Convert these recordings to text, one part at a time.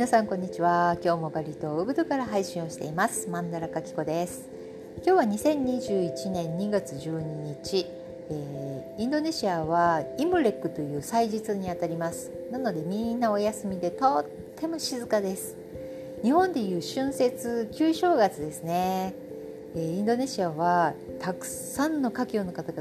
皆さんこんにちは。今日もバリ島ウブドから配信をしています。マンダラカキコです。今日は2021年2月12日、えー、インドネシアはイムレックという祭日にあたります。なのでみんなお休みでとっても静かです。日本でいう春節旧正月ですね、えー、インドネシアはたくさんの華僑の方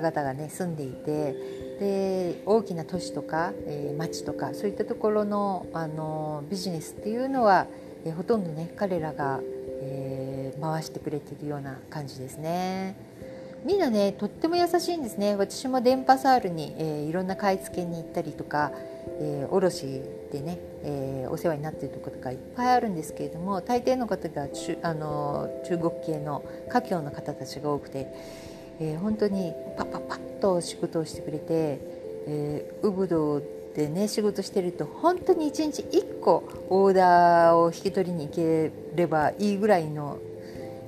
々がね住んでいてで大きな都市とか、えー、町とかそういったところのあのビジネスっていうのは、えー、ほとんどね彼らが、えー、回してくれているような感じですね。みんなねとっても優しいんですね私も電波サールに、えー、いろんな買い付けに行ったりとか、えー、卸でね、えー、お世話になっているところとかいっぱいあるんですけれども大抵の方が中あの中国系の華僑の方たちが多くてえー、本当にパッパッパッと仕事をしてくれて、えー、ウブドでね仕事してると本当に1日1個オーダーを引き取りに行ければいいぐらいの、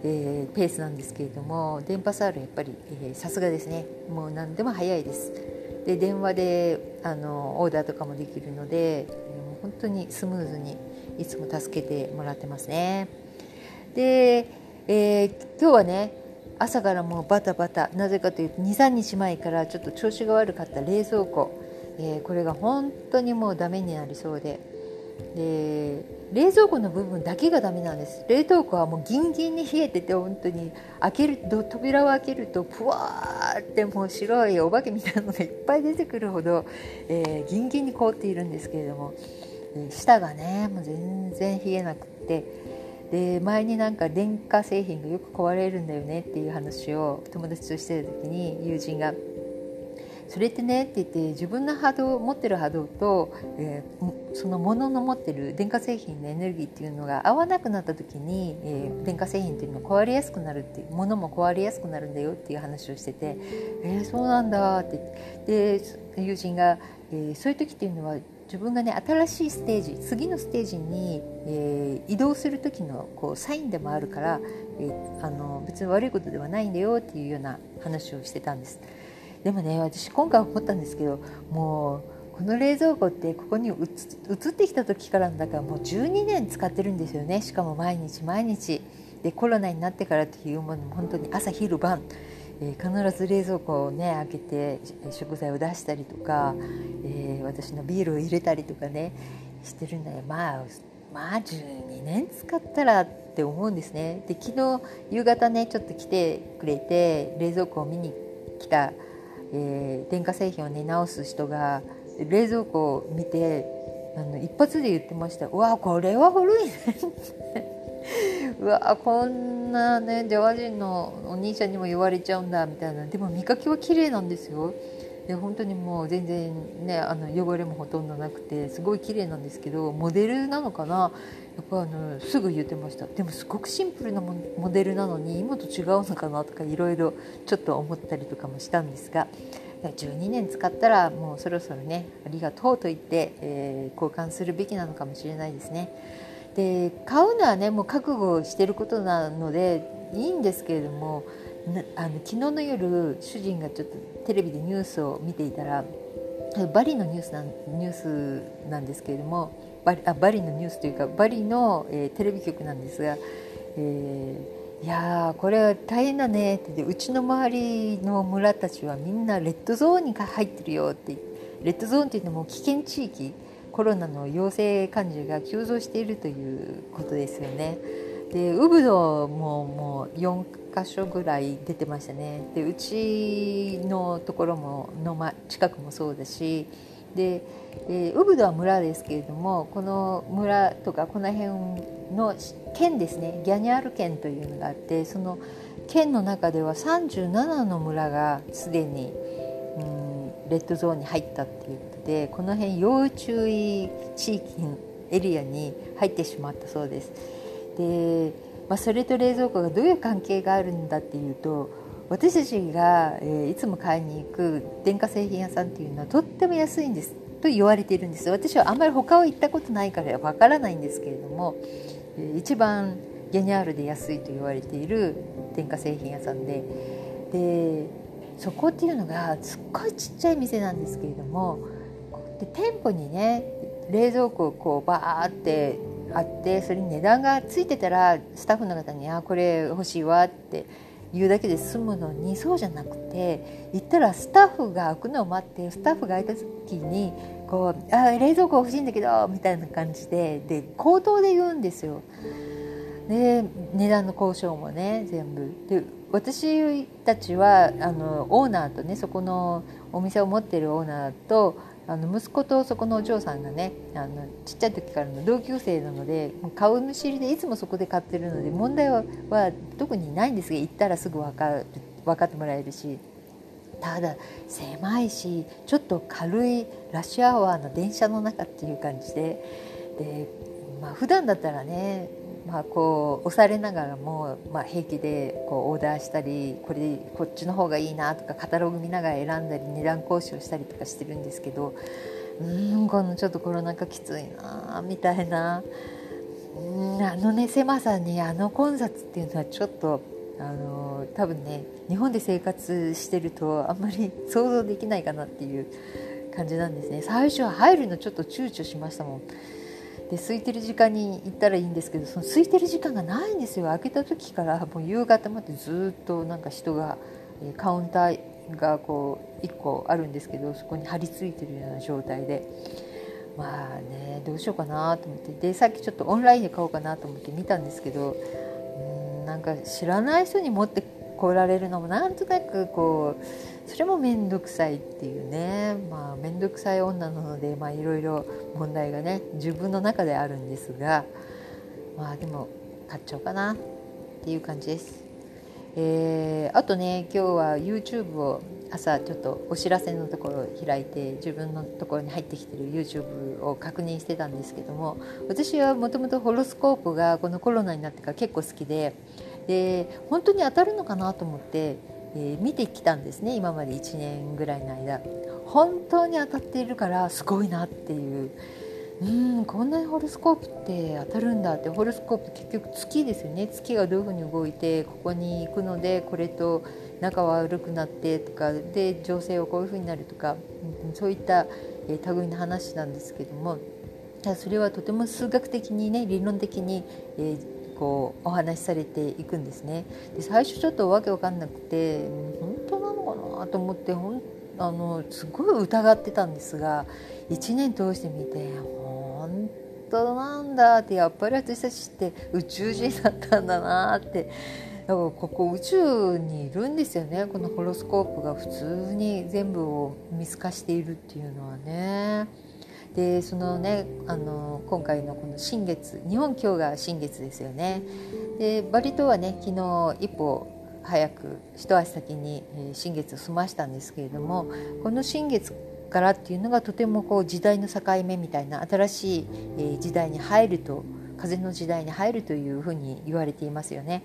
えー、ペースなんですけれども電波サールやっぱりさすがですねもう何でも早いです。で電話であのオーダーとかもできるのでもう本当にスムーズにいつも助けてもらってますね。で、えー、今日はね朝からもうバタバタ。なぜかというと23日前からちょっと調子が悪かった冷蔵庫、えー、これが本当にもうダメになりそうで。で冷蔵庫の部分だけがダメなんです。冷凍庫はもうギンギンに冷えてて本当に。開けると扉を開けるとぷわーってもう白いお化けみたいなのがいっぱい出てくるほど、えー、ギンギンに凍っているんですけれども、舌がねもう全然冷えなくって。で前になんか電化製品がよく壊れるんだよねっていう話を友達としてる時に友人が「それってね」って言って自分の波動持ってる波動と、えー、そのものの持ってる電化製品のエネルギーっていうのが合わなくなった時に、えー、電化製品っていうのは壊れやすくなるっていうものも壊れやすくなるんだよっていう話をしてて「えー、そうなんだ」ってで友人が、えー「そういう時っていうのは自分がね新しいステージ次のステージに、えー、移動する時のこうサインでもあるから、えー、あの別に悪いことではないんだよっていうような話をしてたんです。でもね私今回思ったんですけどもうこの冷蔵庫ってここに移ってきた時からだからもう12年使ってるんですよね。しかも毎日毎日。でコロナになってからっていうものも本当に朝昼晩。えー、必ず冷蔵庫をね開けて食材を出したりとか、えー、私のビールを入れたりとかねしてるんだよ。まあまあ12年使ったらって思うんですね。で昨日夕方ねちょっと来てくれて冷蔵庫を見に来た、えー、電化製品をね直す人が冷蔵庫を見てあの一発で言ってました「うわこれは古いね」うわこんなねジャワ人のお兄ちゃんにも言われちゃうんだみたいな。でも見かけは綺麗なんですよ。で本当にもう全然ねあの汚れもほとんどなくてすごい綺麗なんですけどモデルなのかな？やっぱあのすぐ言ってました。でもすごくシンプルなモデルなのに今と違うのかなとかいろいろちょっと思ったりとかもしたんですが12年使ったらもうそろそろねありがとうと言って、えー、交換するべきなのかもしれないですね。で買うのはねもう覚悟してることなのでいいんですけれどもあの昨日の夜主人がちょっとテレビでニュースを見ていたらバリのニュースなニュースなんですけれどもバリあバリのニュースというかバリの、えー、テレビ局なんですが、えー、いやこれは大変だねってうちの周りの村たちはみんなレッドゾーンに入ってるよってレッドゾーンっていうのも危険地域コロナの陽性患者が急増しているということですよね。でウブドももう4箇所ぐらい出てましたね。でうちのところもの、ま、近くもそうだし。で、えウブドは村ですけれどもこの村とかこの辺の県ですね。ギャニャール県というのがあってその県の中では37の村がすでに、うん、レッドゾーンに入ったっていうでこの辺要注意地域エリアに入ってしまったそうです。で、まあ、それと冷蔵庫がどういう関係があるんだっていうと私たちが、えー、いつも買いに行く電化製品屋さんっていうのはとっても安いんですと言われているんです私はあんまり他を行ったことないからわからないんですけれども、えー、一番ギャニャールで安いと言われている電化製品屋さんででそこっていうのがすっごいちっちゃい店なんですけれどもで店舗にね冷蔵庫こうバーってあってそれに値段がついてたらスタッフの方に「あこれ欲しいわ」って言うだけで済むのにそうじゃなくて行ったらスタッフが開くのを待ってスタッフが開いた時にこう「あ冷蔵庫欲しいんだけど」みたいな感じでで口頭で言うんですよ。で値段の交渉もね全部で私たちはあのオーナーとねそこのお店を持ってるオーナーとあの息子とそこのお嬢さんがねあのちっちゃい時からの同級生なので顔見知りでいつもそこで買ってるので問題はは特にないんですが行ったらすぐ分かる分かってもらえるしただ狭いしちょっと軽いラッシュアワーの電車の中っていう感じでで、まあ普段だったらねまあ、こう押されながらも、まあ、平気でこうオーダーしたりこれこっちの方がいいなとかカタログ見ながら選んだり値段交渉したりとかしてるんですけどうんこのちょっとコロナ禍きついなみたいなうんあのね狭さにあの混雑っていうのはちょっとあの多分ね日本で生活してるとあんまり想像できないかなっていう感じなんですね最初は入るのちょっと躊躇しましたもん。で空いてる時間に行ったらいいんですけどその空いてる時間がないんですよ。開けた時からもう夕方までずっとなんか人がカウンターがこう1個あるんですけどそこに張り付いてるような状態で。まあねどうしようかなと思って。でさっきちょっとオンラインで買おうかなと思って見たんですけどうんなんか知らない人に持ってこられるのもなんとなくこうそれも面倒くさいっていうねまあ面倒くさい女なのでまあいろいろ問題がね自分の中であるんですがまあでも買っちゃおうかなっていう感じです。えー、あとね今日は YouTube を朝ちょっとお知らせのところを開いて自分のところに入ってきてる YouTube を確認してたんですけども私はもともとホロスコープがこのコロナになってから結構好きでで本当に当たるのかなと思って、えー、見てきたんですね。今まで1年ぐらいの間。本当に当たっているからすごいなっていう。うんこんなにホロスコープって当たるんだって。ホロスコープ結局月ですよね。月がどういうふうに動いてここに行くのでこれと仲悪くなってとかで情勢はこういうふうになるとか、うん、そういった、え、類の話なんですけども。それはとても数学的にね理論的に、えーこうお話しされていくんですね。で最初ちょっとわけわかんなくて本当なのかなと思ってほんあのすごい疑ってたんですが1年通してみて本当なんだってやっぱり私たちって宇宙人だったんだなってだからここ宇宙にいるんですよねこのホロスコープが普通に全部を見透かしているっていうのはね。でそのねあの今回のこの新月日本今日が新月ですよねでバリ島はね昨日一歩早く一足先に新月を済ましたんですけれどもこの新月からっていうのがとてもこう時代の境目みたいな新しい時代に入ると風の時代に入るというふうに言われていますよね。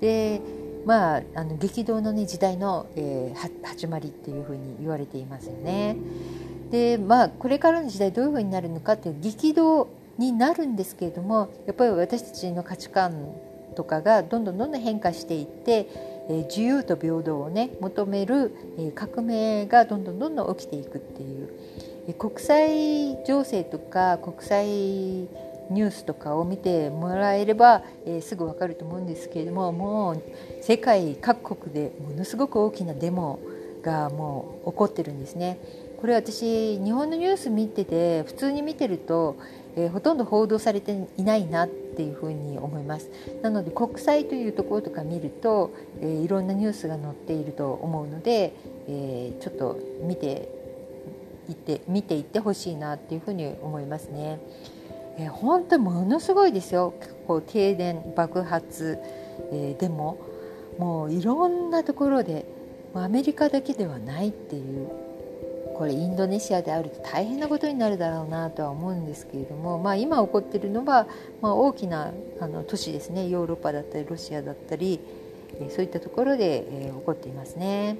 でまあ、あの激動の、ね、時代の、えー、始まりっていうふうに言われていますよね。でまあこれからの時代どういうふうになるのかっていう激動になるんですけれどもやっぱり私たちの価値観とかがどんどんどんどん変化していってえ自由と平等をね求める、え革命がどんどんどんどん起きていくっていう、え国際情勢とか国際ニュースとかを見てもらえれば、えー、すぐ分かると思うんですけれどももう世界各国でものすごく大きなデモがもう起こってるんですね。これ私日本のニュース見てて普通に見てると、えー、ほとんど報道されていないなっていうふうに思いますなので国際というところとか見ると、えー、いろんなニュースが載っていると思うので、えー、ちょっと見ていって見ていってほしいなっていうふうに思いますね。えー、本当ものすごいですよこう停電爆発、えー、でももういろんなところでアメリカだけではないっていうこれインドネシアであると大変なことになるだろうなとは思うんですけれども、まあ、今起こっているのは、まあ、大きなあの都市ですね。ヨーロッパだったりロシアだったりそういったところで、えー、起こっていますね。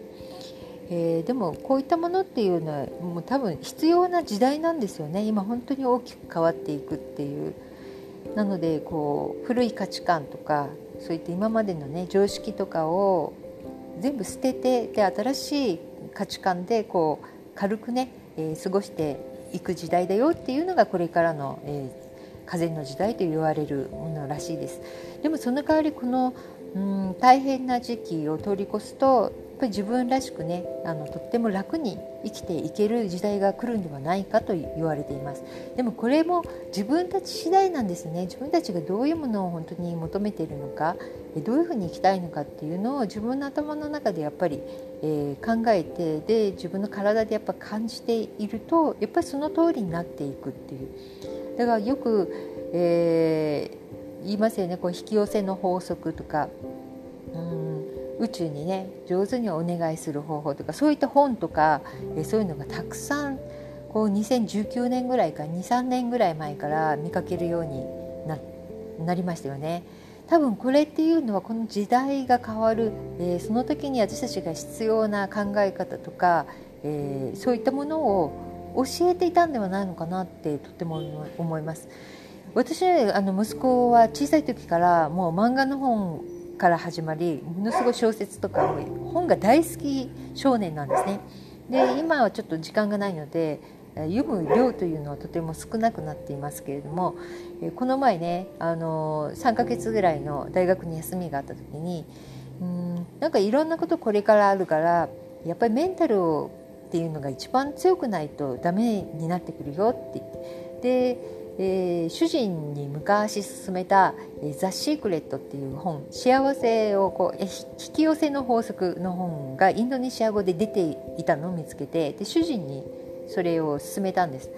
えー、でもこういったものっていうのはもう多分必要な時代なんですよね。今本当に大きく変わっていくっていう。なのでこう古い価値観とかそういった今までのね常識とかを全部捨ててで新しい価値観でこう軽くね、えー、過ごしていく時代だよっていうのがこれからの、えー、風の時代と言われるものらしいです。でもその代わりこのうん大変な時期を通り越すとぱり自分らしくねあのとっても楽に生きていける時代が来るんではないかと言われています。でもこれも自分たち次第なんですね。自分たちがどういうものを本当に求めているのかどういうふうに生きたいのかっていうのを自分の頭の中でやっぱり、えー、考えてで自分の体でやっぱ感じているとやっぱりその通りになっていくっていう。だからよく、えー、言いますよね。こう引き寄せの法則とか。宇宙にね上手にお願いする方法とかそういった本とかえそういうのがたくさんこう2019年ぐらいか23年ぐらい前から見かけるようにななりましたよね。多分これっていうのはこの時代が変わる、えー、その時に私たちが必要な考え方とか、えー、そういったものを教えていたんではないのかなってとても思います。私あの息子は小さい時からもう漫画の本から始まりものすごい小説とか本が大好き少年なんですね。で今はちょっと時間がないので読む量というのはとても少なくなっていますけれどもこの前ねあの3ヶ月ぐらいの大学に休みがあった時にうんなんかいろんなことこれからあるからやっぱりメンタルっていうのが一番強くないとダメになってくるよって言ってでえー、主人に昔勧めた「ザ・シークレット」っていう本幸せをこう引き寄せの法則の本がインドネシア語で出ていたのを見つけてで主人にそれを勧めたんです。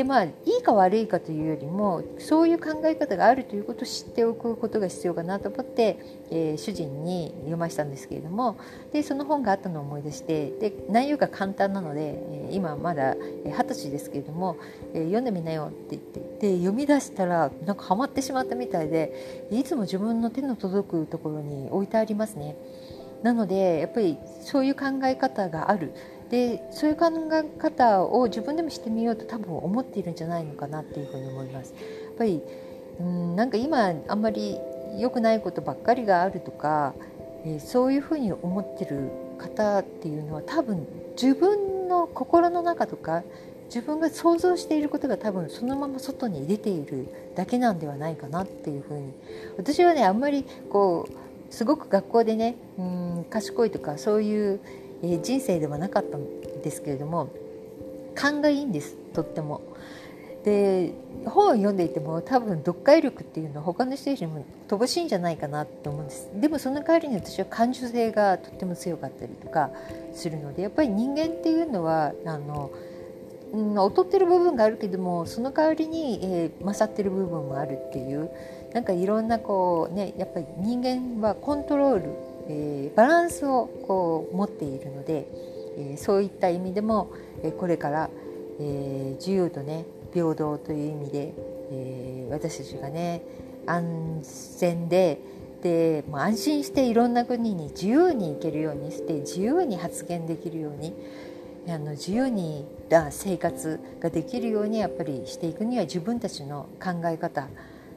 でまあいいか悪いかというよりもそういう考え方があるということを知っておくことが必要かなと思って、えー、主人に読ましたんですけれどもでその本があったのを思い出してで内容が簡単なので、今まだ二十歳ですけれども、えー、読んでみなよって言ってで読み出したらなんかハマってしまったみたいでいつも自分の手の届くところに置いてありますね。なのでやっぱりそういう考え方があるでそういう考え方を自分でもしてみようと多分思っているんじゃないのかなっていうふうに思います。やっぱりうんなんか今あんまり良くないことばっかりがあるとか、えー、そういうふうに思ってる方っていうのは多分自分の心の中とか自分が想像していることが多分そのまま外に出ているだけなんではないかなっていうふうに私はねあんまりこうすごく学校でねうん賢いとかそういうえー、人生ではなかったんですけれども勘がいいんですとっても。で本を読んでいても多分読解力っていうのは他の人よりも乏しいんじゃないかなと思うんですでもその代わりに私は感受性がとっても強かったりとかするのでやっぱり人間っていうのはあの、うん、劣ってる部分があるけどもその代わりに、えー、勝ってる部分もあるっていうなんかいろんなこうねやっぱり人間はコントロールえー、バランスをこう持っているので、えー、そういった意味でも、えー、これから、え自由とね平等という意味で、え私たちがね安全ででもう安心していろんな国に自由に行けるようにして自由に発言できるようにあの自由に生活ができるようにやっぱりしていくには自分たちの考え方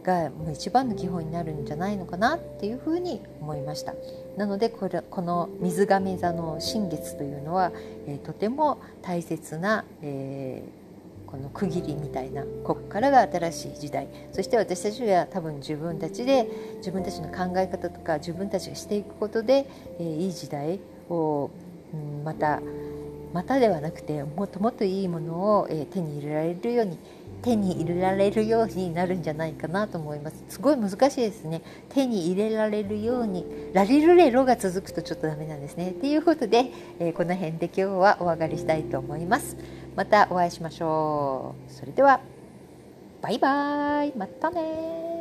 がもう一番の基本になるんじゃないのかなっていうふうに思いました。なのでこれこの水亀座の新月というのは、えー、とても大切な、えー、この区切りみたいなここからが新しい時代。そして私たちは多分自分たちで自分たちの考え方とか自分たちがしていくことで、えー、いい時代を、うん、またまたではなくてもっともっといいものを、え手に入れられるように手に入れられるようになるんじゃないかなと思います。すごい難しいですね。手に入れられるようにラリルレロが続くとちょっとダメなんですね。ということで、えー、この辺で今日はお別れしたいと思います。またお会いしましょう。それではバイバイ。またね